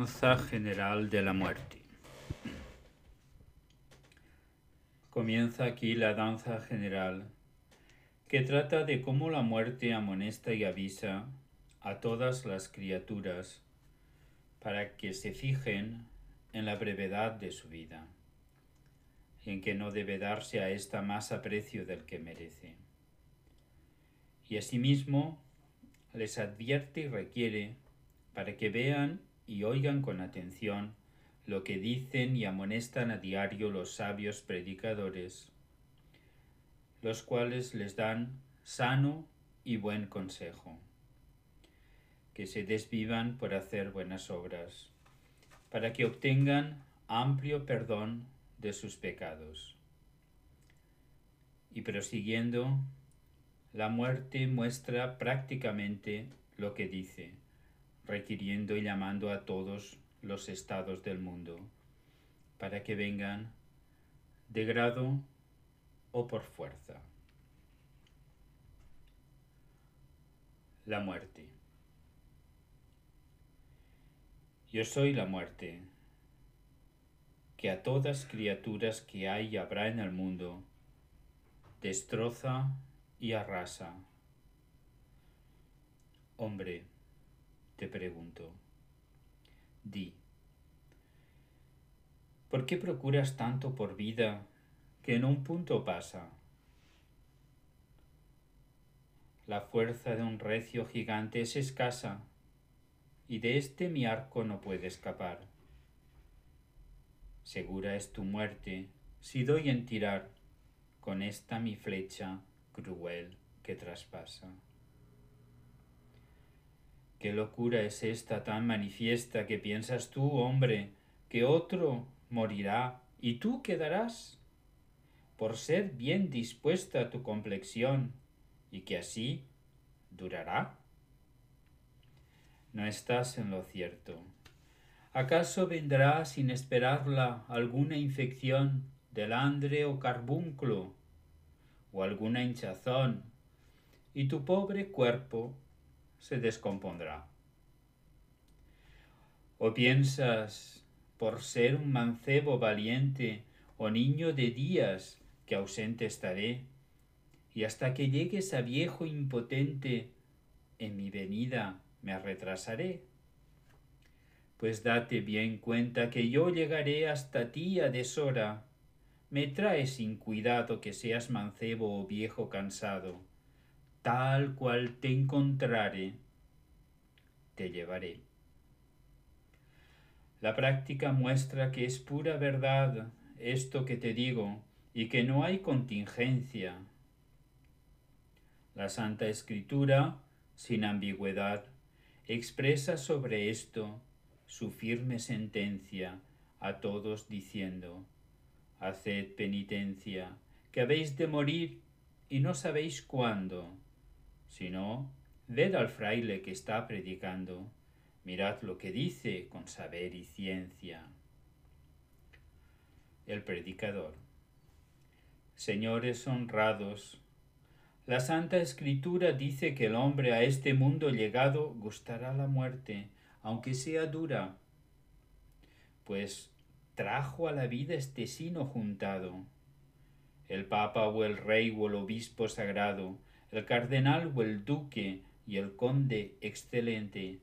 danza general de la muerte. Comienza aquí la danza general que trata de cómo la muerte amonesta y avisa a todas las criaturas para que se fijen en la brevedad de su vida, en que no debe darse a ésta más aprecio del que merece. Y asimismo les advierte y requiere para que vean y oigan con atención lo que dicen y amonestan a diario los sabios predicadores, los cuales les dan sano y buen consejo, que se desvivan por hacer buenas obras, para que obtengan amplio perdón de sus pecados. Y prosiguiendo, la muerte muestra prácticamente lo que dice, requiriendo y llamando a todos los estados del mundo, para que vengan de grado o por fuerza. La muerte. Yo soy la muerte, que a todas criaturas que hay y habrá en el mundo, destroza y arrasa. Hombre, te pregunto, di, ¿por qué procuras tanto por vida que en un punto pasa? La fuerza de un recio gigante es escasa, y de este mi arco no puede escapar. Segura es tu muerte si doy en tirar con esta mi flecha cruel que traspasa. ¿Qué locura es esta tan manifiesta que piensas tú, hombre, que otro morirá y tú quedarás? Por ser bien dispuesta tu complexión y que así durará. No estás en lo cierto. ¿Acaso vendrá sin esperarla alguna infección del andre o carbunclo o alguna hinchazón y tu pobre cuerpo se descompondrá. ¿O piensas, por ser un mancebo valiente o niño de días, que ausente estaré, y hasta que llegues a viejo impotente, en mi venida me retrasaré? Pues date bien cuenta que yo llegaré hasta ti a deshora. Me trae sin cuidado que seas mancebo o viejo cansado tal cual te encontrare, te llevaré. La práctica muestra que es pura verdad esto que te digo y que no hay contingencia. La Santa Escritura, sin ambigüedad, expresa sobre esto su firme sentencia a todos diciendo, Haced penitencia, que habéis de morir y no sabéis cuándo sino ved al fraile que está predicando, mirad lo que dice con saber y ciencia. El predicador. Señores honrados, la Santa Escritura dice que el hombre a este mundo llegado gustará la muerte, aunque sea dura, pues trajo a la vida este sino juntado. El Papa o el Rey o el Obispo sagrado, el cardenal o el duque y el conde excelente,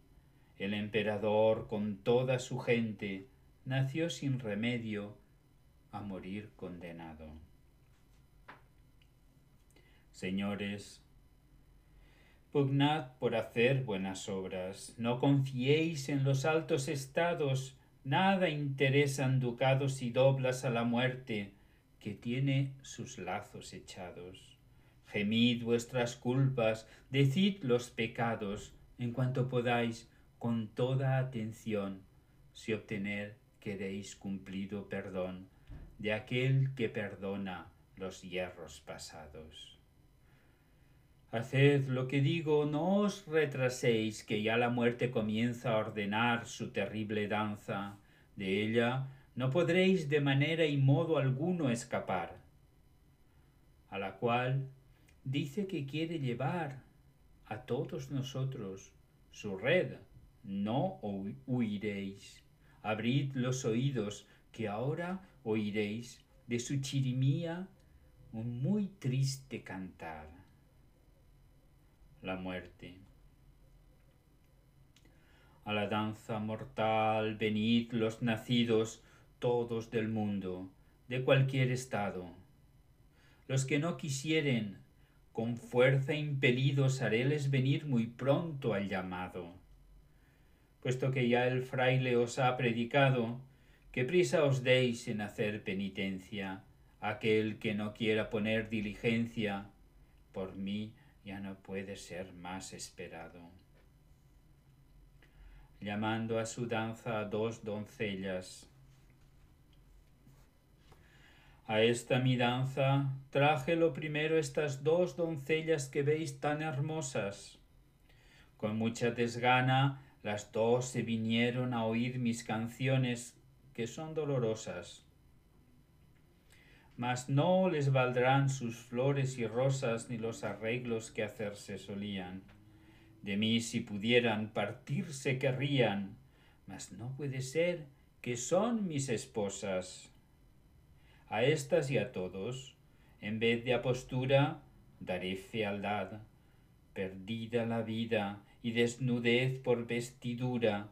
el emperador con toda su gente, nació sin remedio a morir condenado. Señores, pugnad por hacer buenas obras, no confiéis en los altos estados, nada interesan ducados y doblas a la muerte, que tiene sus lazos echados gemid vuestras culpas, decid los pecados, en cuanto podáis, con toda atención, si obtener queréis cumplido perdón de aquel que perdona los hierros pasados. Haced lo que digo, no os retraséis, que ya la muerte comienza a ordenar su terrible danza. De ella no podréis de manera y modo alguno escapar, a la cual dice que quiere llevar a todos nosotros su red. No huiréis, abrid los oídos, que ahora oiréis de su chirimía un muy triste cantar. La muerte. A la danza mortal venid los nacidos todos del mundo, de cualquier estado. Los que no quisieren, con fuerza impelidos haréles venir muy pronto al llamado. Puesto que ya el fraile os ha predicado, que prisa os deis en hacer penitencia, aquel que no quiera poner diligencia, por mí ya no puede ser más esperado. Llamando a su danza a dos doncellas, a esta mi danza traje lo primero estas dos doncellas que veis tan hermosas. Con mucha desgana las dos se vinieron a oír mis canciones que son dolorosas. Mas no les valdrán sus flores y rosas ni los arreglos que hacerse solían. De mí si pudieran partirse querrían, mas no puede ser que son mis esposas a estas y a todos, en vez de apostura, daré fealdad, perdida la vida y desnudez por vestidura,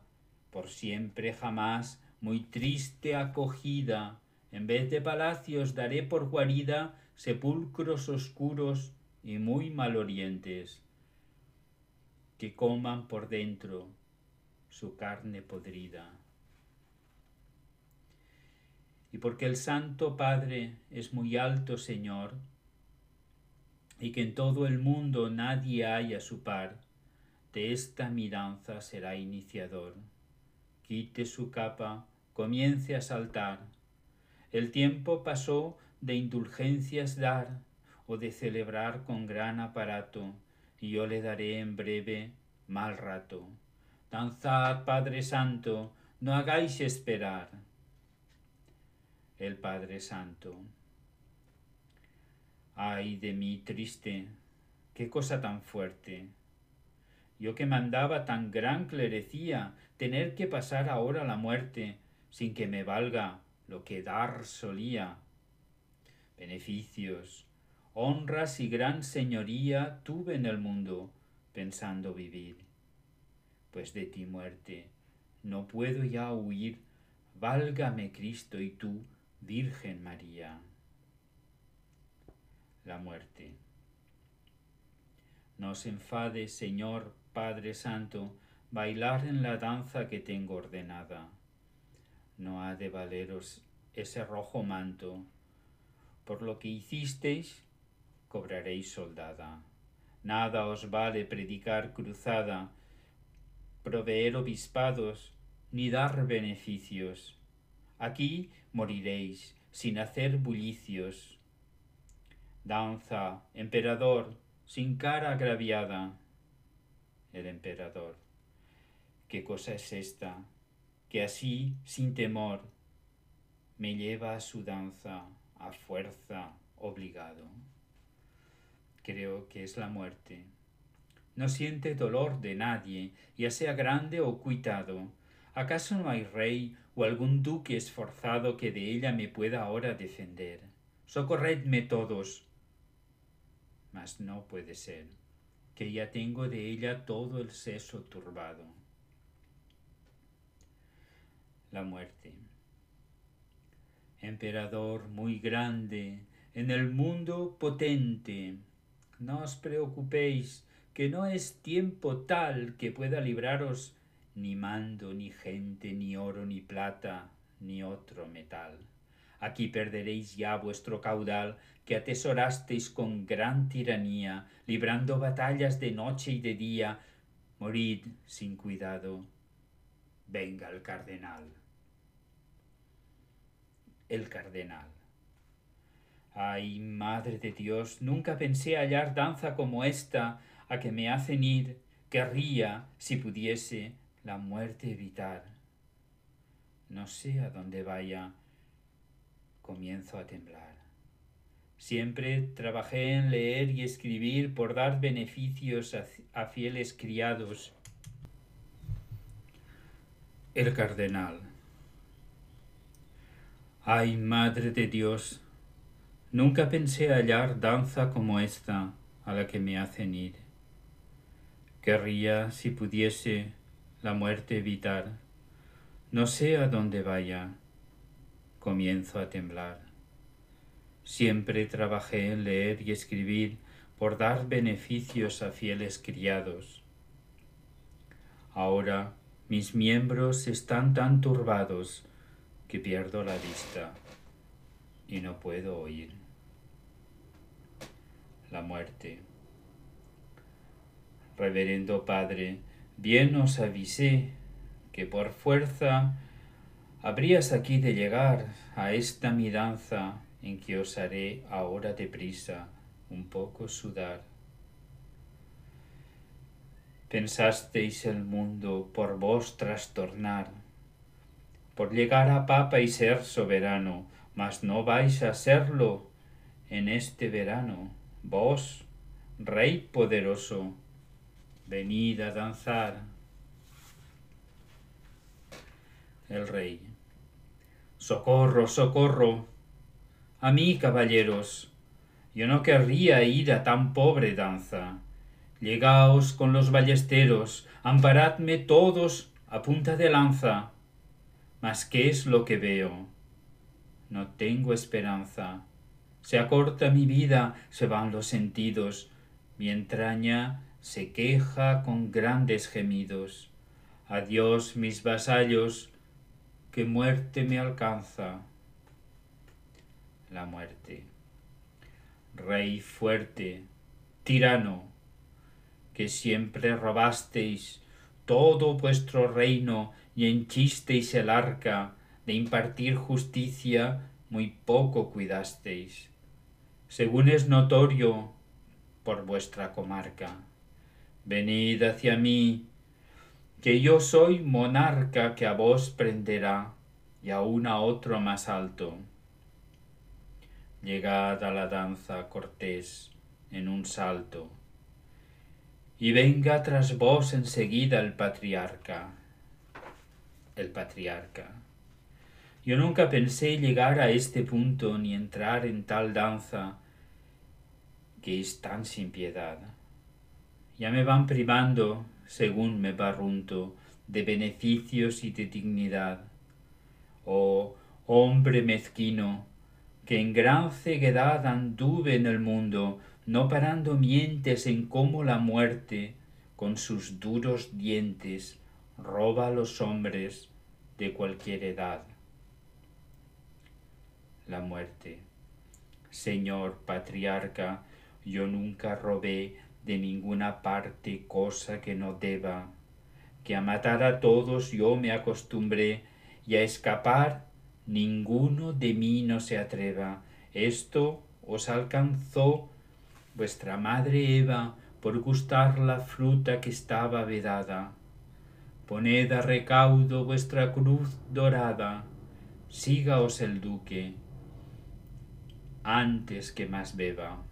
por siempre jamás muy triste acogida, en vez de palacios daré por guarida sepulcros oscuros y muy malorientes, que coman por dentro su carne podrida y porque el Santo Padre es muy alto Señor, y que en todo el mundo nadie haya su par, de esta miranza será iniciador. Quite su capa, comience a saltar. El tiempo pasó de indulgencias dar o de celebrar con gran aparato, y yo le daré en breve mal rato. Danzad, Padre Santo, no hagáis esperar el Padre Santo. Ay de mí triste, qué cosa tan fuerte. Yo que mandaba tan gran clerecía, tener que pasar ahora la muerte, sin que me valga lo que dar solía. Beneficios, honras y gran señoría tuve en el mundo, pensando vivir. Pues de ti muerte, no puedo ya huir, válgame Cristo y tú, Virgen María. La muerte. No se enfade, Señor Padre Santo, bailar en la danza que tengo ordenada. No ha de valeros ese rojo manto. Por lo que hicisteis, cobraréis soldada. Nada os vale predicar cruzada, proveer obispados, ni dar beneficios. Aquí moriréis sin hacer bullicios. Danza, emperador, sin cara agraviada. El emperador. ¿Qué cosa es esta? Que así, sin temor, me lleva a su danza, a fuerza, obligado. Creo que es la muerte. No siente dolor de nadie, ya sea grande o cuitado. ¿Acaso no hay rey o algún duque esforzado que de ella me pueda ahora defender. Socorredme todos. Mas no puede ser, que ya tengo de ella todo el seso turbado. La muerte. Emperador muy grande, en el mundo potente, no os preocupéis, que no es tiempo tal que pueda libraros ni mando, ni gente, ni oro, ni plata, ni otro metal. Aquí perderéis ya vuestro caudal que atesorasteis con gran tiranía, librando batallas de noche y de día. Morid sin cuidado. Venga el cardenal. El cardenal. Ay, Madre de Dios, nunca pensé hallar danza como esta a que me hacen ir. Querría, si pudiese, la muerte evitar. No sé a dónde vaya, comienzo a temblar. Siempre trabajé en leer y escribir por dar beneficios a, a fieles criados. El cardenal. Ay, Madre de Dios, nunca pensé hallar danza como esta a la que me hacen ir. Querría, si pudiese, la muerte evitar. No sé a dónde vaya, comienzo a temblar. Siempre trabajé en leer y escribir por dar beneficios a fieles criados. Ahora mis miembros están tan turbados que pierdo la vista y no puedo oír. La muerte. Reverendo Padre, bien os avisé que por fuerza habrías aquí de llegar a esta mi danza en que os haré ahora deprisa un poco sudar. Pensasteis el mundo por vos trastornar, por llegar a papa y ser soberano, mas no vais a serlo en este verano. Vos, Rey poderoso, venid a danzar. El Rey. Socorro, socorro. A mí, caballeros, yo no querría ir a tan pobre danza. Llegaos con los ballesteros, amparadme todos a punta de lanza. Mas ¿qué es lo que veo? No tengo esperanza. Se acorta mi vida, se van los sentidos, mi entraña se queja con grandes gemidos. Adiós, mis vasallos, que muerte me alcanza. La muerte rey fuerte, tirano, que siempre robasteis todo vuestro reino y henchisteis el arca de impartir justicia, muy poco cuidasteis, según es notorio por vuestra comarca. Venid hacia mí, que yo soy monarca que a vos prenderá y aun a otro más alto llegad a la danza cortés en un salto, y venga tras vos enseguida el patriarca, el patriarca. Yo nunca pensé llegar a este punto ni entrar en tal danza que es tan sin piedad. Ya me van privando, según me barrunto, de beneficios y de dignidad. Oh, hombre mezquino, que en gran ceguedad anduve en el mundo, no parando mientes en cómo la muerte, con sus duros dientes, roba a los hombres de cualquier edad. La muerte. Señor patriarca, yo nunca robé de ninguna parte cosa que no deba, que a matar a todos yo me acostumbré y a escapar ninguno de mí no se atreva. Esto os alcanzó vuestra madre Eva por gustar la fruta que estaba vedada. Poned a recaudo vuestra cruz dorada, sígaos el duque, antes que más beba.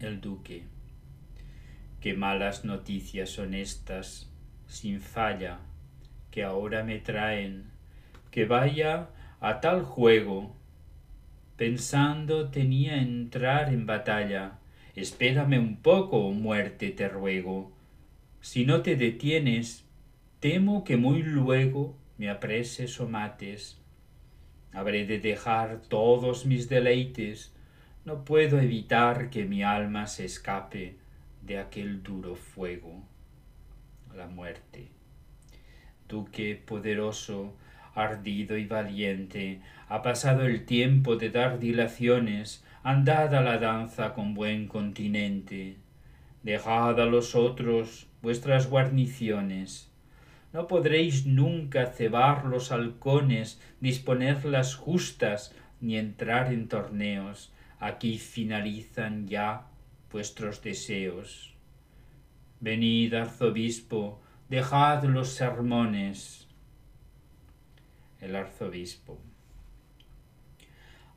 El duque. Qué malas noticias son estas, sin falla, que ahora me traen que vaya a tal juego. Pensando tenía entrar en batalla. Espérame un poco, muerte, te ruego. Si no te detienes, temo que muy luego me apreses o mates. Habré de dejar todos mis deleites. No puedo evitar que mi alma se escape de aquel duro fuego. La muerte. Duque poderoso, ardido y valiente, ha pasado el tiempo de dar dilaciones, andad a la danza con buen continente, dejad a los otros vuestras guarniciones. No podréis nunca cebar los halcones, disponer las justas, ni entrar en torneos. Aquí finalizan ya vuestros deseos. Venid, arzobispo, dejad los sermones, el arzobispo.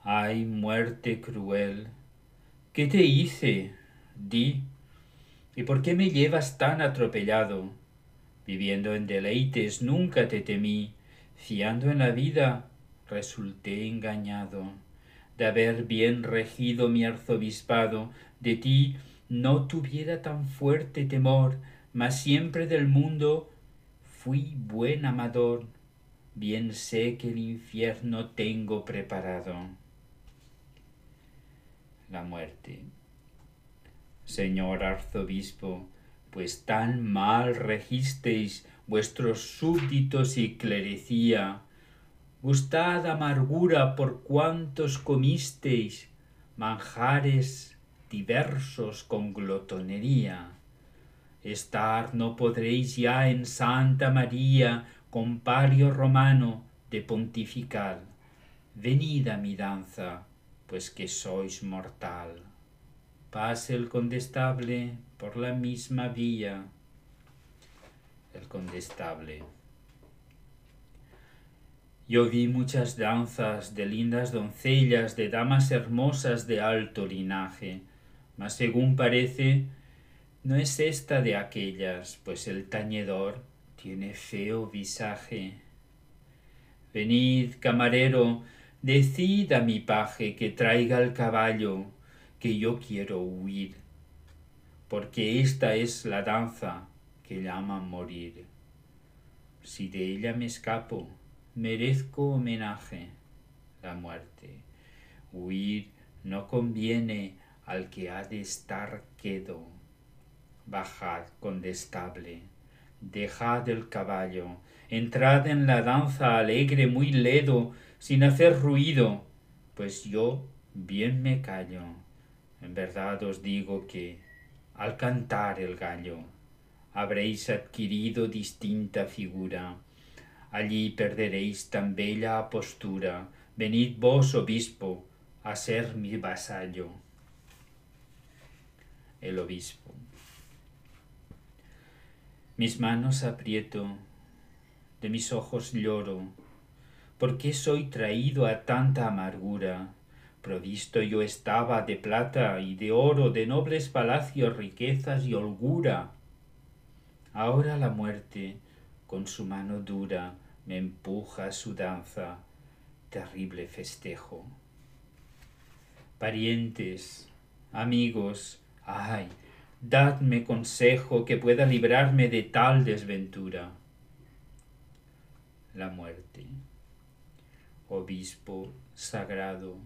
Ay, muerte cruel, ¿qué te hice? Di, ¿y por qué me llevas tan atropellado? Viviendo en deleites nunca te temí, fiando en la vida, resulté engañado, de haber bien regido mi arzobispado, de ti no tuviera tan fuerte temor, mas siempre del mundo fui buen amador, bien sé que el infierno tengo preparado. La muerte. Señor arzobispo, pues tan mal registeis vuestros súbditos y clerecía, gustad amargura por cuantos comisteis manjares diversos con glotonería. Estar no podréis ya en Santa María, compario romano de pontifical. Venid a mi danza, pues que sois mortal. Pase el condestable por la misma vía. El condestable. Yo vi muchas danzas de lindas doncellas, de damas hermosas de alto linaje, mas según parece, no es esta de aquellas, pues el tañedor tiene feo visaje. Venid, camarero, decid a mi paje que traiga el caballo, que yo quiero huir, porque esta es la danza que llaman morir. Si de ella me escapo, merezco homenaje, la muerte. Huir no conviene al que ha de estar quedo. Bajad, condestable, dejad el caballo, entrad en la danza alegre muy ledo, sin hacer ruido, pues yo bien me callo. En verdad os digo que, al cantar el gallo, habréis adquirido distinta figura. Allí perderéis tan bella postura. Venid vos, obispo, a ser mi vasallo. El obispo. Mis manos aprieto, de mis ojos lloro. ¿Por qué soy traído a tanta amargura? Provisto yo estaba de plata y de oro, de nobles palacios, riquezas y holgura. Ahora la muerte, con su mano dura, me empuja su danza, terrible festejo. Parientes, amigos, ay, dadme consejo que pueda librarme de tal desventura. La muerte. Obispo sagrado,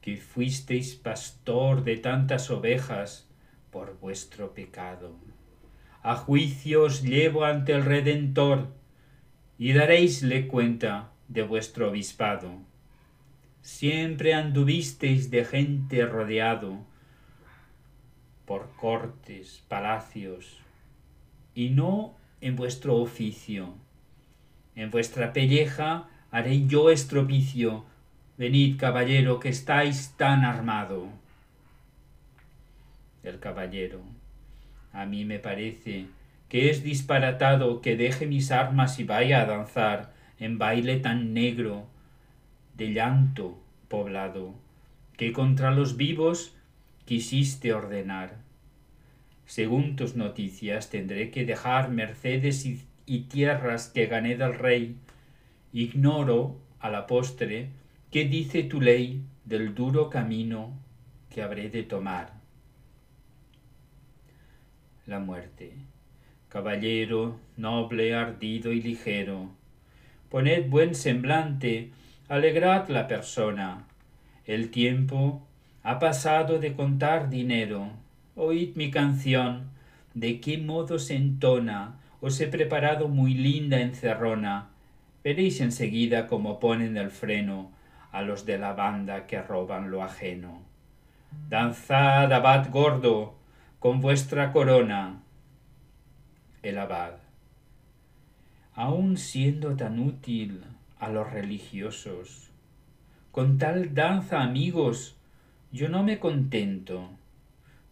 que fuisteis pastor de tantas ovejas por vuestro pecado. A juicio os llevo ante el Redentor, y daréisle cuenta de vuestro obispado. Siempre anduvisteis de gente rodeado, por cortes, palacios, y no en vuestro oficio. En vuestra pelleja haré yo estropicio. Venid, caballero, que estáis tan armado. El caballero. A mí me parece que es disparatado que deje mis armas y vaya a danzar en baile tan negro, de llanto poblado, que contra los vivos quisiste ordenar. Según tus noticias tendré que dejar mercedes y, tierras que gané del rey. Ignoro, a la postre, qué dice tu ley del duro camino que habré de tomar. La muerte. Caballero, noble, ardido y ligero, poned buen semblante, alegrad la persona. El tiempo ha pasado de contar dinero. Oíd mi canción, de qué modo se entona. Os he preparado muy linda encerrona. Veréis enseguida cómo ponen el freno a los de la banda que roban lo ajeno. Danzad, abad gordo, con vuestra corona. El abad. Aun siendo tan útil a los religiosos, con tal danza, amigos, yo no me contento.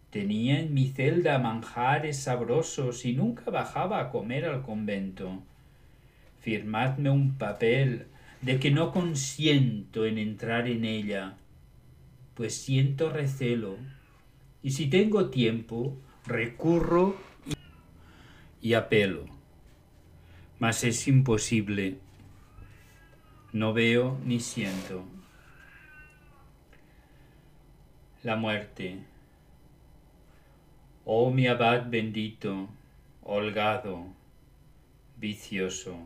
Tenía en mi celda manjares sabrosos y nunca bajaba a comer al convento. Firmadme un papel de que no consiento en entrar en ella, pues siento recelo, y si tengo tiempo, recurro y, apelo. Mas es imposible. no veo ni siento. La muerte. Oh mi abad bendito, holgado, vicioso,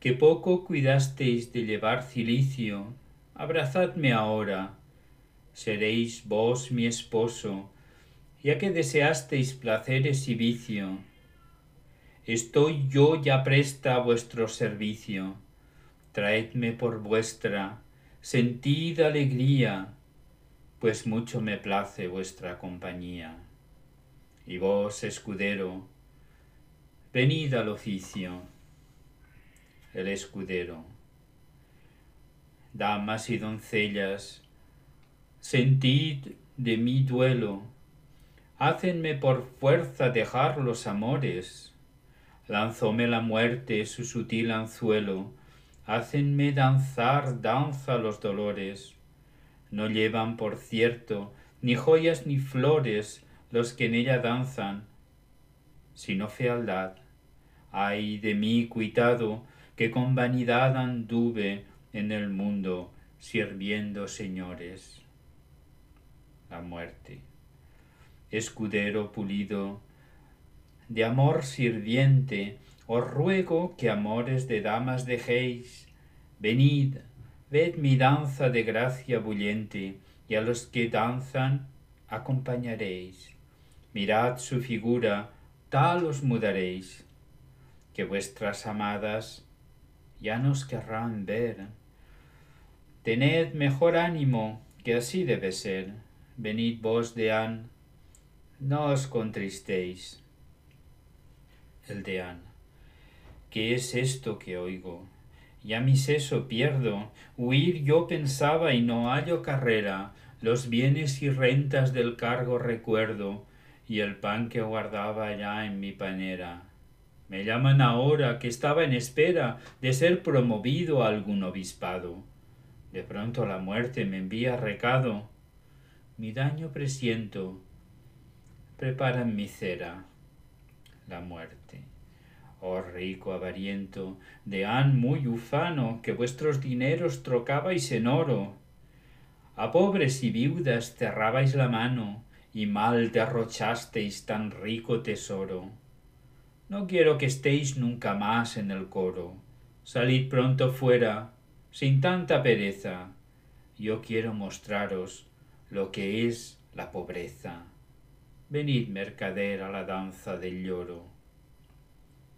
que poco cuidasteis de llevar cilicio, abrazadme ahora, seréis vos mi esposo, ya que deseasteis placeres y vicio. Estoy yo ya presta a vuestro servicio, traedme por vuestra, sentid alegría, pues mucho me place vuestra compañía. Y vos, escudero, venid al oficio. El escudero. Damas y doncellas, sentid de mi duelo, hácenme por fuerza dejar los amores. Lanzóme la muerte su sutil anzuelo, hácenme danzar danza los dolores. No llevan, por cierto, ni joyas ni flores los que en ella danzan, sino fealdad. Ay de mí, cuitado, que con vanidad anduve en el mundo sirviendo señores. La muerte. Escudero pulido, de amor sirviente, os ruego que amores de damas dejéis. Venid, ved mi danza de gracia bullente, y a los que danzan acompañaréis. Mirad su figura, tal os mudaréis, que vuestras amadas ya nos querrán ver. Tened mejor ánimo, que así debe ser. Venid vos de An, no os contristéis. El deán. ¿Qué es esto que oigo? Ya mi seso pierdo, huir yo pensaba y no hallo carrera, los bienes y rentas del cargo recuerdo, y el pan que guardaba ya en mi panera. Me llaman ahora que estaba en espera de ser promovido a algún obispado. De pronto la muerte me envía recado. Mi daño presiento. Preparan mi cera. La muerte. Oh rico avariento, deán muy ufano, que vuestros dineros trocabais en oro. A pobres y viudas cerrabais la mano, y mal derrochasteis tan rico tesoro no quiero que estéis nunca más en el coro. Salid pronto fuera, sin tanta pereza. Yo quiero mostraros lo que es la pobreza. Venid, mercader, a la danza del lloro.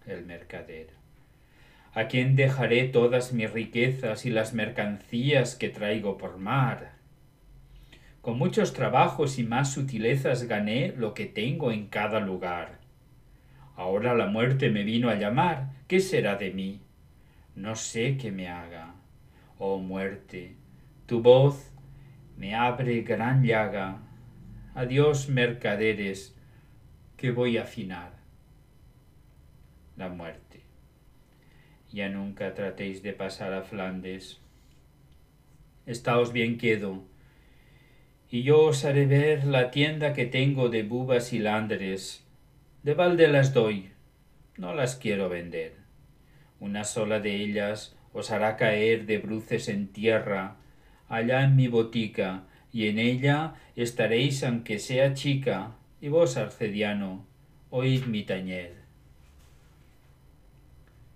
El mercader. ¿A quién dejaré todas mis riquezas y las mercancías que traigo por mar? Con muchos trabajos y más sutilezas gané lo que tengo en cada lugar Ahora la muerte me vino a llamar. ¿Qué será de mí? No sé qué me haga. Oh muerte, tu voz me abre gran llaga. Adiós, mercaderes, que voy a afinar. La muerte. Ya nunca tratéis de pasar a Flandes. Estáos bien quedo, y yo os haré ver la tienda que tengo de bubas y landres de balde las doy, no las quiero vender. Una sola de ellas os hará caer de bruces en tierra, allá en mi botica, y en ella estaréis aunque sea chica, y vos, arcediano, oíd mi tañer.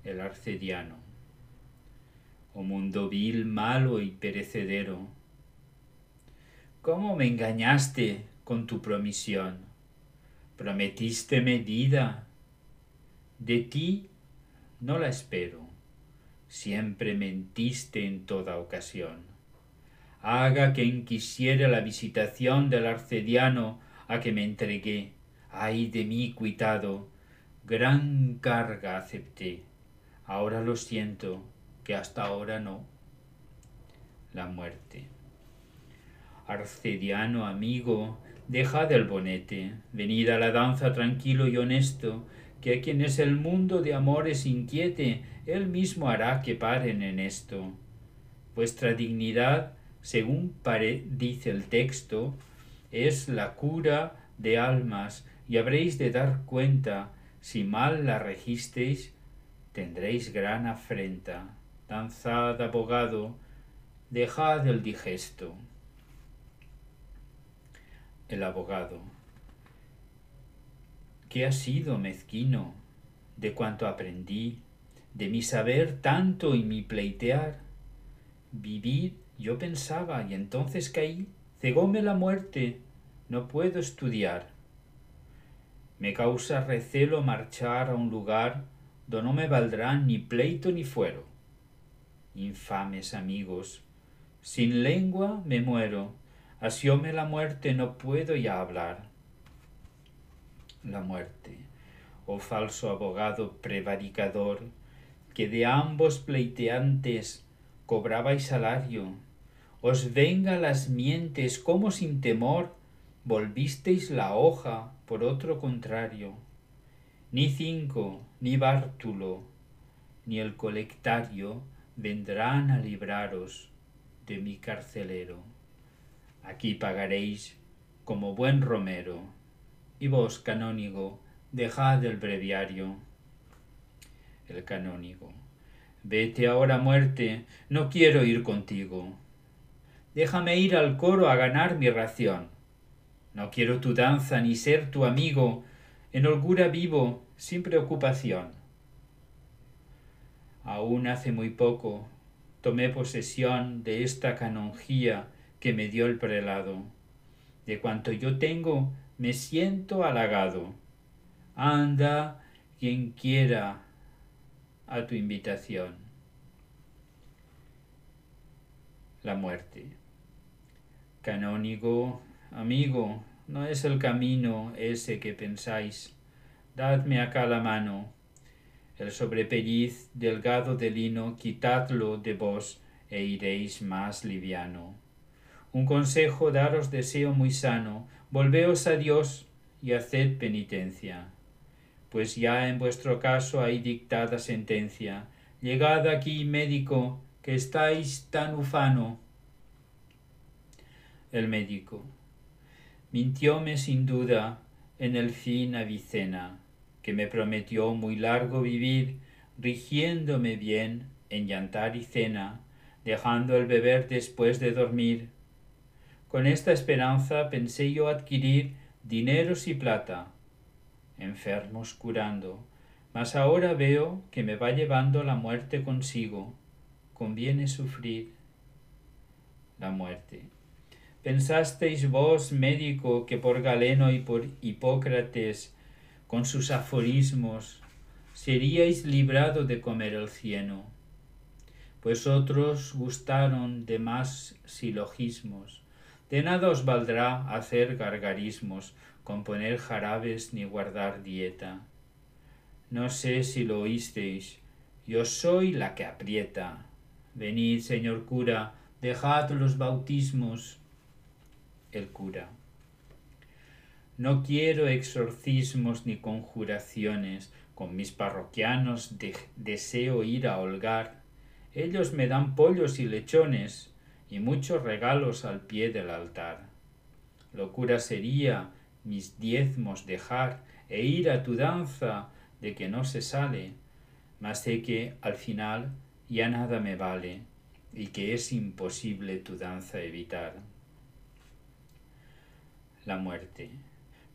El arcediano. Oh mundo vil, malo y perecedero, ¿cómo me engañaste con tu promisión? Prometiste medida. De ti no la espero. Siempre mentiste en toda ocasión. Haga quien quisiera la visitación del arcediano a que me entregué. Ay de mí, cuitado, gran carga acepté. Ahora lo siento, que hasta ahora no. La muerte. Arcediano amigo, Dejad el bonete, venid a la danza tranquilo y honesto, que a quien es el mundo de amores inquiete, él mismo hará que paren en esto. Vuestra dignidad, según dice el texto, es la cura de almas, y habréis de dar cuenta, si mal la registeis, tendréis gran afrenta. danzad abogado, dejad el digesto. El abogado. ¿Qué ha sido, mezquino, de cuanto aprendí, de mi saber tanto y mi pleitear? Vivir yo pensaba y entonces caí, cegóme la muerte, no puedo estudiar. Me causa recelo marchar a un lugar do no me valdrán ni pleito ni fuero. Infames amigos, sin lengua me muero, asióme la muerte no puedo ya hablar. La muerte, oh falso abogado prevaricador, que de ambos pleiteantes cobrabais salario, os venga las mientes como sin temor volvisteis la hoja por otro contrario. Ni cinco, ni bártulo, ni el colectario vendrán a libraros de mi carcelero. Aquí pagaréis como buen romero, y vos, canónigo, dejad el breviario. El canónigo. Vete ahora muerte, no quiero ir contigo. Déjame ir al coro a ganar mi ración. No quiero tu danza ni ser tu amigo, en holgura vivo, sin preocupación. Aún hace muy poco tomé posesión de esta canonjía que me dio el prelado. De cuanto yo tengo, me siento halagado. Anda quien quiera a tu invitación. La muerte. Canónigo, amigo, no es el camino ese que pensáis. Dadme acá la mano. El sobrepelliz delgado de lino, quitadlo de vos e iréis más liviano. Un consejo daros deseo muy sano, volveos a Dios y haced penitencia pues ya en vuestro caso hay dictada sentencia. Llegad aquí, médico, que estáis tan ufano. El médico. Mintióme sin duda en el fin Avicena, que me prometió muy largo vivir, rigiéndome bien en llantar y cena, dejando el beber después de dormir. Con esta esperanza pensé yo adquirir dineros y plata, enfermos curando, mas ahora veo que me va llevando la muerte consigo. Conviene sufrir la muerte. ¿Pensasteis vos, médico, que por Galeno y por Hipócrates, con sus aforismos, seríais librado de comer el cieno? Pues otros gustaron de más silogismos. De nada os valdrá hacer gargarismos, componer jarabes ni guardar dieta. No sé si lo oísteis, yo soy la que aprieta. Venid, señor cura, dejad los bautismos. El cura. No quiero exorcismos ni conjuraciones, con mis parroquianos deseo ir a holgar. Ellos me dan pollos y lechones y muchos regalos al pie del altar. Locura sería mis diezmos dejar e ir a tu danza de que no se sale, mas sé que al final ya nada me vale y que es imposible tu danza evitar. La muerte.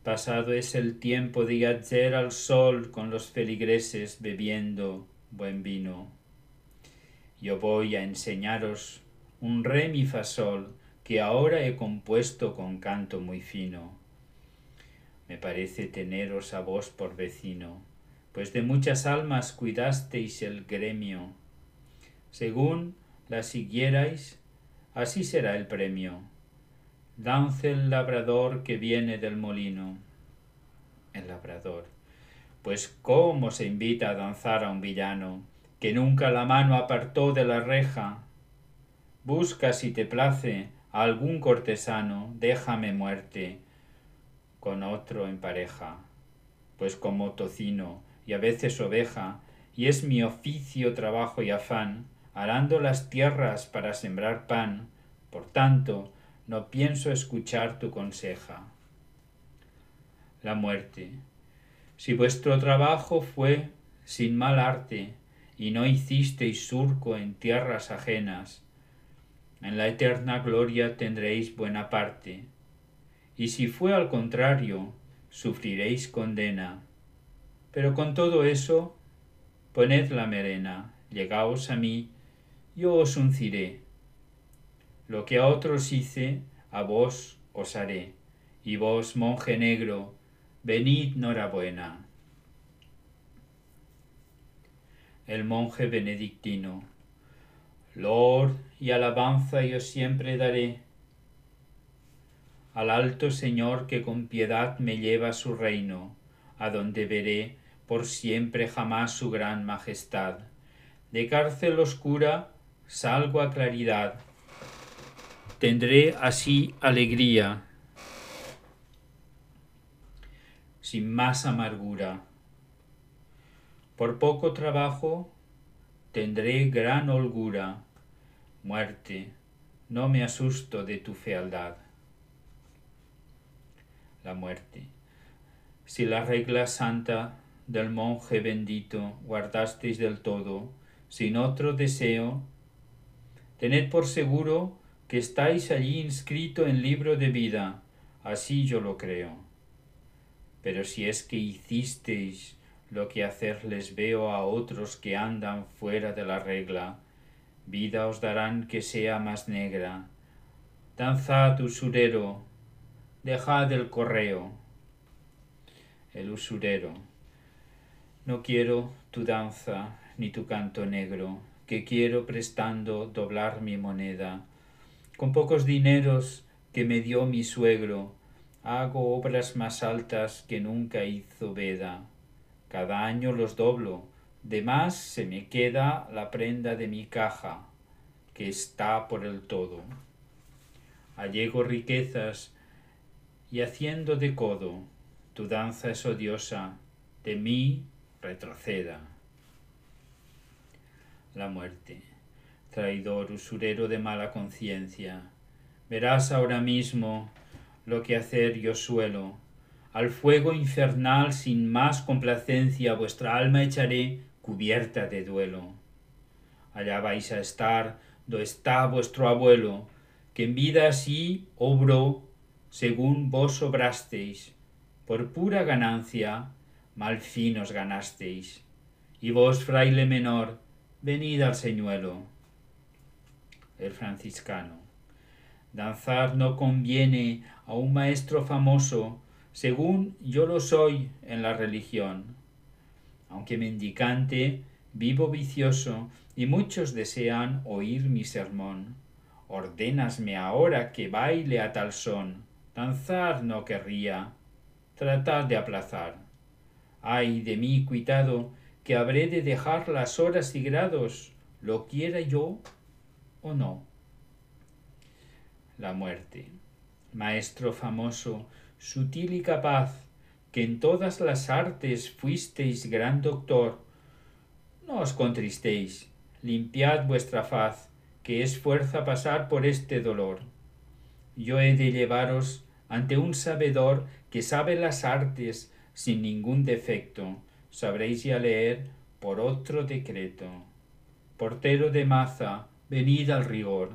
Pasado es el tiempo de yacer al sol con los feligreses bebiendo buen vino. Yo voy a enseñaros un re mi que ahora he compuesto con canto muy fino me parece teneros a vos por vecino, pues de muchas almas cuidasteis el gremio. Según la siguierais, así será el premio. Dance el labrador que viene del molino. El labrador. Pues cómo se invita a danzar a un villano, que nunca la mano apartó de la reja. Busca si te place a algún cortesano, déjame muerte, con otro en pareja, pues como tocino y a veces oveja, y es mi oficio, trabajo y afán, arando las tierras para sembrar pan, por tanto, no pienso escuchar tu conseja. La muerte. Si vuestro trabajo fue sin mal arte, y no hicisteis surco en tierras ajenas. En la eterna gloria tendréis buena parte. Y si fue al contrario, sufriréis condena. Pero con todo eso, poned la merena, llegaos a mí, yo os unciré. Lo que a otros hice, a vos os haré. Y vos, monje negro, venid norabuena. El monje benedictino. Lord y alabanza yo siempre daré al alto Señor que con piedad me lleva a su reino, a donde veré por siempre jamás su gran majestad. De cárcel oscura salgo a claridad. Tendré así alegría, sin más amargura. Por poco trabajo tendré gran holgura. Muerte, no me asusto de tu fealdad. La muerte. Si la regla santa del monje bendito guardasteis del todo, sin otro deseo, tened por seguro que estáis allí inscrito en libro de vida, así yo lo creo. Pero si es que hicisteis lo que hacerles veo a otros que andan fuera de la regla, vida os darán que sea más negra. Danzad, usurero, dejad el correo. El usurero. No quiero tu danza ni tu canto negro, que quiero prestando doblar mi moneda. Con pocos dineros que me dio mi suegro, hago obras más altas que nunca hizo Veda. Cada año los doblo, de más se me queda la prenda de mi caja, que está por el todo. Allego riquezas y haciendo de codo, tu danza es odiosa, de mí retroceda. La muerte, traidor, usurero de mala conciencia, verás ahora mismo lo que hacer yo suelo, al fuego infernal sin más complacencia vuestra alma echaré cubierta de duelo. Allá vais a estar do está vuestro abuelo, que en vida así obró según vos sobrasteis, por pura ganancia, mal fin os ganasteis. Y vos, fraile menor, venid al señuelo. El franciscano. Danzar no conviene a un maestro famoso, según yo lo soy en la religión. Aunque mendicante, vivo vicioso, y muchos desean oír mi sermón. Ordénasme ahora que baile a tal son Danzar no querría, tratar de aplazar. Ay de mí, cuitado, que habré de dejar las horas y grados, lo quiera yo o no. La muerte, maestro famoso, sutil y capaz, que en todas las artes fuisteis gran doctor, no os contristéis, limpiad vuestra faz, que es fuerza pasar por este dolor. Yo he de llevaros ante un sabedor que sabe las artes sin ningún defecto, sabréis ya leer por otro decreto. Portero de maza, venid al rigor.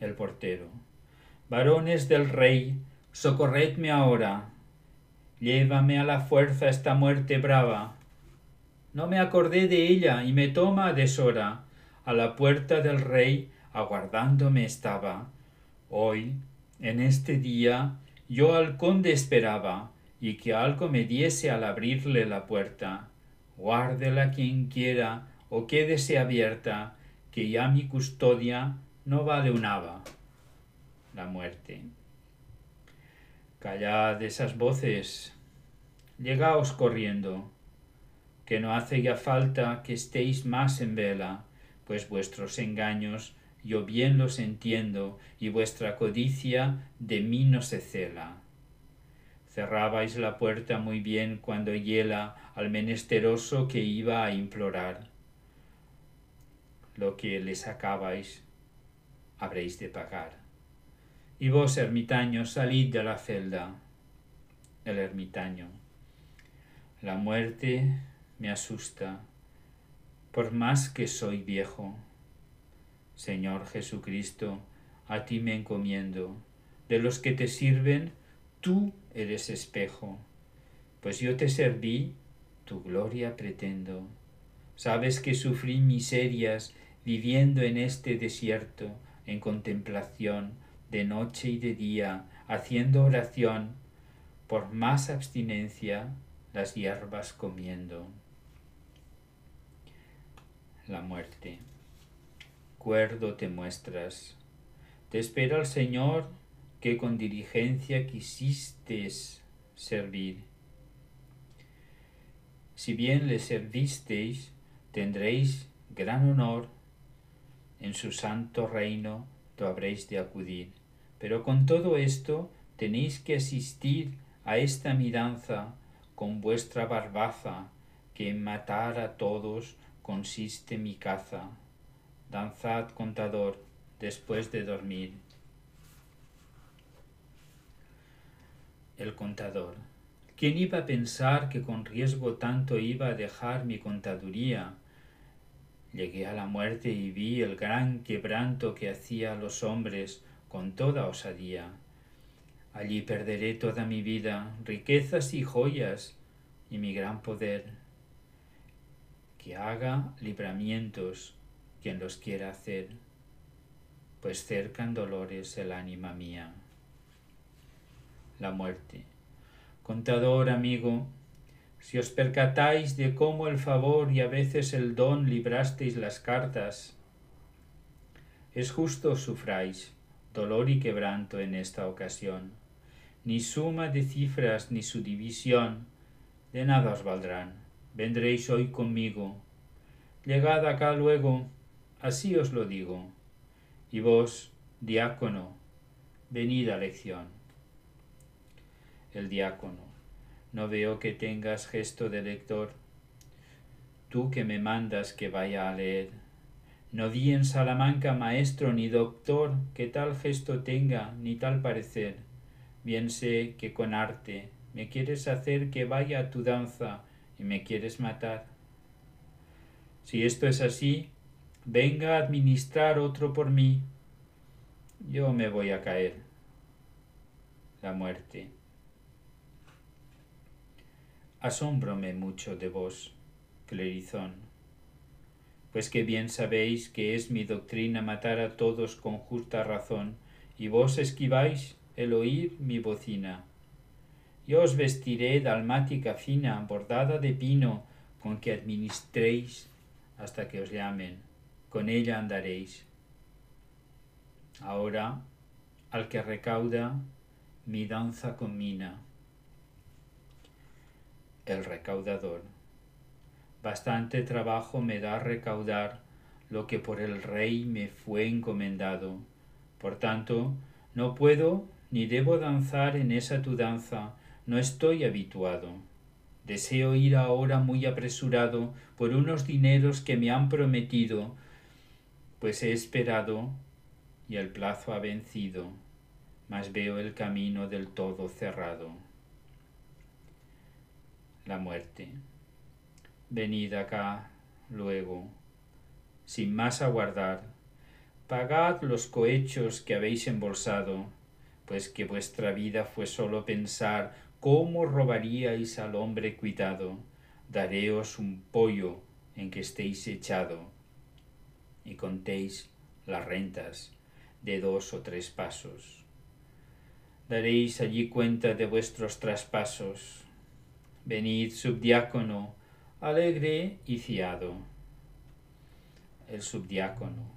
El portero. Varones del rey, socorredme ahora. Llévame a la fuerza esta muerte brava. No me acordé de ella y me toma a deshora. A la puerta del rey aguardándome estaba. Hoy en este día yo al conde esperaba y que algo me diese al abrirle la puerta. Guárdela quien quiera o quédese abierta, que ya mi custodia no vale un haba. La muerte. Callad esas voces, llegaos corriendo, que no hace ya falta que estéis más en vela, pues vuestros engaños yo bien los entiendo, y vuestra codicia de mí no se cela. Cerrabais la puerta muy bien cuando hiela al menesteroso que iba a implorar. Lo que le sacabais habréis de pagar. Y vos, ermitaño, salid de la celda. El ermitaño. La muerte me asusta, por más que soy viejo. Señor Jesucristo, a ti me encomiendo. De los que te sirven, tú eres espejo, pues yo te serví, tu gloria pretendo. Sabes que sufrí miserias viviendo en este desierto, en contemplación, de noche y de día, haciendo oración, por más abstinencia, las hierbas comiendo. La muerte. Cuerdo te muestras. Te espera el Señor que con diligencia quisiste servir. Si bien le servisteis, tendréis gran honor, en su santo reino tú habréis de acudir. Pero con todo esto tenéis que asistir a esta miranza con vuestra barbaza, que en matar a todos consiste mi caza. Danzad, contador, después de dormir. El contador. ¿Quién iba a pensar que con riesgo tanto iba a dejar mi contaduría? Llegué a la muerte y vi el gran quebranto que hacía a los hombres con toda osadía. Allí perderé toda mi vida, riquezas y joyas, y mi gran poder. Que haga libramientos quien los quiera hacer, pues cercan dolores el ánima mía. La muerte. Contador amigo, si os percatáis de cómo el favor y a veces el don librasteis las cartas, es justo sufráis dolor y quebranto en esta ocasión. Ni suma de cifras ni su división de nada os valdrán. Vendréis hoy conmigo. Llegad acá luego, así os lo digo. Y vos, diácono, venid a lección. El diácono no veo que tengas gesto de lector. Tú que me mandas que vaya a leer. No di en Salamanca maestro ni doctor que tal gesto tenga ni tal parecer. Bien sé que con arte me quieres hacer que vaya a tu danza y me quieres matar. Si esto es así, venga a administrar otro por mí. Yo me voy a caer. La muerte asómbrome mucho de vos, clerizón, pues que bien sabéis que es mi doctrina matar a todos con justa razón, y vos esquiváis el oír mi bocina. Yo os vestiré dalmática fina, bordada de pino, con que administréis hasta que os llamen, con ella andaréis. Ahora, al que recauda, mi danza combina el recaudador. Bastante trabajo me da recaudar lo que por el rey me fue encomendado. Por tanto, no puedo ni debo danzar en esa tu danza, no estoy habituado. Deseo ir ahora muy apresurado por unos dineros que me han prometido, pues he esperado y el plazo ha vencido, mas veo el camino del todo cerrado la muerte. Venid acá luego, sin más aguardar, pagad los cohechos que habéis embolsado, pues que vuestra vida fue sólo pensar cómo robaríais al hombre cuidado, daréos un pollo en que estéis echado, y contéis las rentas de dos o tres pasos. Daréis allí cuenta de vuestros traspasos, Venid, subdiácono, alegre y fiado. El subdiácono.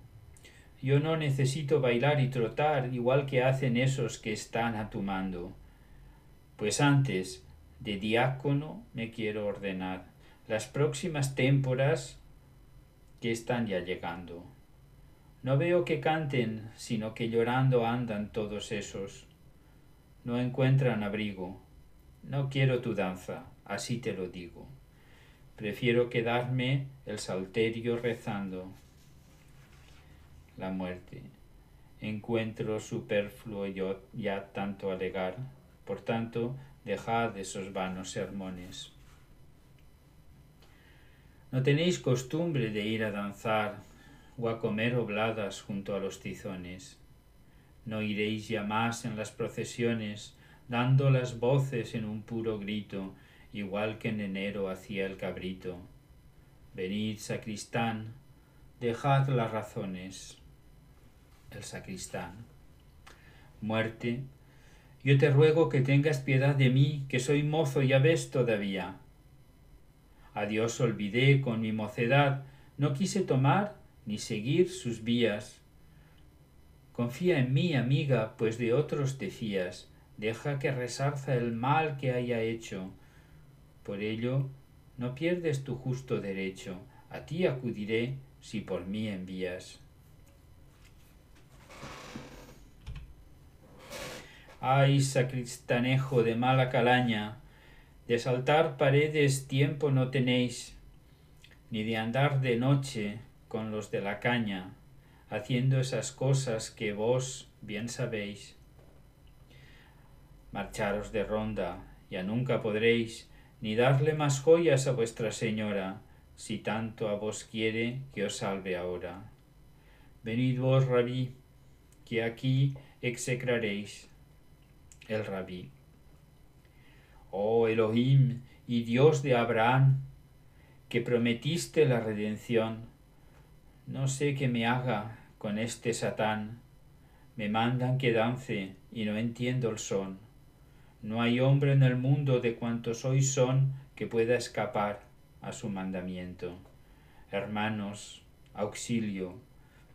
Yo no necesito bailar y trotar igual que hacen esos que están a tu mando. Pues antes de diácono me quiero ordenar las próximas témporas que están ya llegando. No veo que canten, sino que llorando andan todos esos. No encuentran abrigo. No quiero tu danza así te lo digo. Prefiero quedarme el salterio rezando. La muerte. Encuentro superfluo yo ya tanto alegar, por tanto, dejad esos vanos sermones. No tenéis costumbre de ir a danzar o a comer obladas junto a los tizones. No iréis ya más en las procesiones, dando las voces en un puro grito, igual que en enero hacía el cabrito. Venid, sacristán, dejad las razones. El sacristán. Muerte, yo te ruego que tengas piedad de mí, que soy mozo, ya ves todavía. A Dios olvidé con mi mocedad, no quise tomar ni seguir sus vías. Confía en mí, amiga, pues de otros te fías, deja que resarza el mal que haya hecho. Por ello, no pierdes tu justo derecho, a ti acudiré si por mí envías. Ay, sacristanejo de mala calaña, de saltar paredes tiempo no tenéis, ni de andar de noche con los de la caña, haciendo esas cosas que vos bien sabéis. Marcharos de ronda, ya nunca podréis ni darle más joyas a vuestra señora, si tanto a vos quiere que os salve ahora. Venid vos, rabí, que aquí execraréis. El rabí. Oh Elohim y Dios de Abraham, que prometiste la redención, no sé qué me haga con este Satán. Me mandan que dance y no entiendo el son. No hay hombre en el mundo de cuantos hoy son que pueda escapar a su mandamiento. Hermanos, auxilio,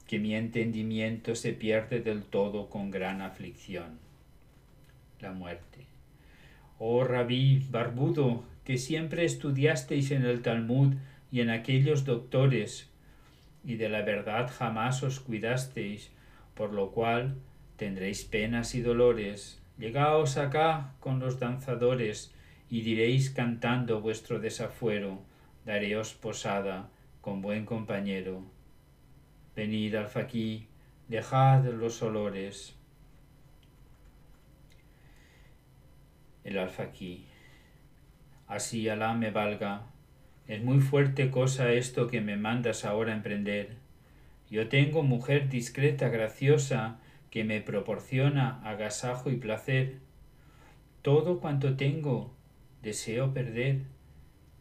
que mi entendimiento se pierde del todo con gran aflicción. La muerte. Oh rabí barbudo, que siempre estudiasteis en el Talmud y en aquellos doctores, y de la verdad jamás os cuidasteis, por lo cual tendréis penas y dolores. Llegaos acá con los danzadores, y diréis cantando vuestro desafuero, daréos posada con buen compañero. Venid alfaquí, dejad los olores. El alfaquí. Así Alá me valga, es muy fuerte cosa esto que me mandas ahora emprender. Yo tengo mujer discreta, graciosa, que me proporciona agasajo y placer. Todo cuanto tengo deseo perder.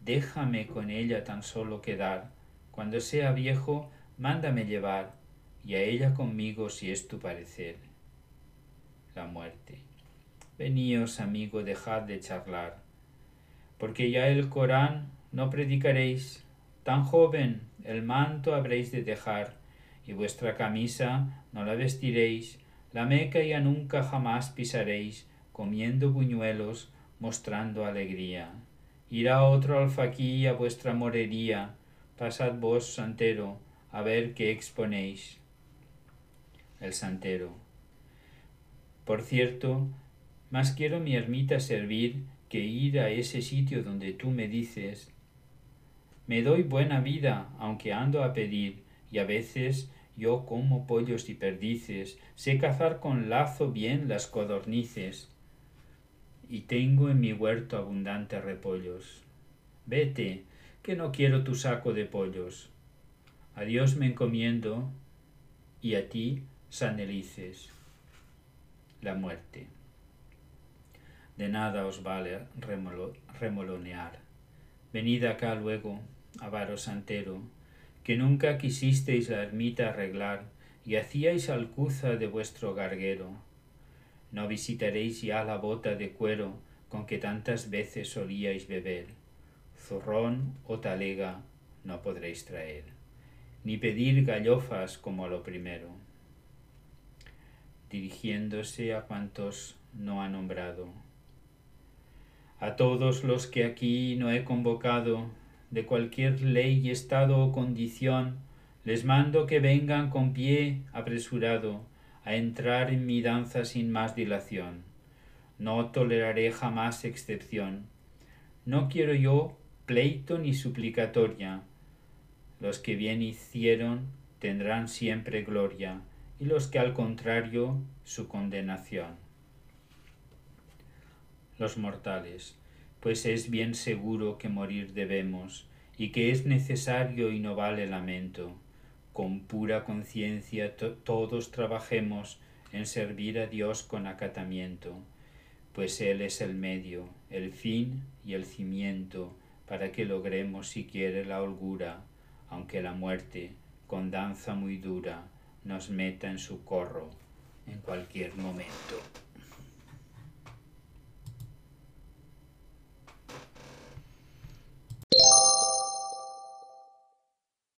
Déjame con ella tan solo quedar. Cuando sea viejo, mándame llevar, y a ella conmigo si es tu parecer. La muerte. Veníos, amigo, dejad de charlar, porque ya el Corán no predicaréis. Tan joven el manto habréis de dejar, y vuestra camisa no la vestiréis, la Meca ya nunca jamás pisaréis, comiendo buñuelos, mostrando alegría. Irá otro alfaquí a vuestra morería, pasad vos, santero, a ver qué exponéis. El santero. Por cierto, más quiero mi ermita servir que ir a ese sitio donde tú me dices, me doy buena vida, aunque ando a pedir, y a veces yo como pollos y perdices, sé cazar con lazo bien las codornices, y tengo en mi huerto abundantes repollos. Vete, que no quiero tu saco de pollos. A Dios me encomiendo, y a ti sanelices. La muerte. De nada os vale remolonear. Venid acá luego, avaro santero, que nunca quisisteis la ermita arreglar y hacíais alcuza de vuestro garguero. No visitaréis ya la bota de cuero con que tantas veces solíais beber. Zurrón o talega no podréis traer, ni pedir gallofas como a lo primero. Dirigiéndose a cuantos no ha nombrado. A todos los que aquí no he convocado, de cualquier ley, estado o condición, les mando que vengan con pie apresurado a entrar en mi danza sin más dilación. No toleraré jamás excepción. No quiero yo pleito ni suplicatoria. Los que bien hicieron tendrán siempre gloria, y los que al contrario su condenación. Los mortales pues es bien seguro que morir debemos, y que es necesario y no vale lamento. Con pura conciencia todos trabajemos en servir a Dios con acatamiento, pues Él es el medio, el fin y el cimiento para que logremos si quiere la holgura, aunque la muerte, con danza muy dura, nos meta en su corro en cualquier momento.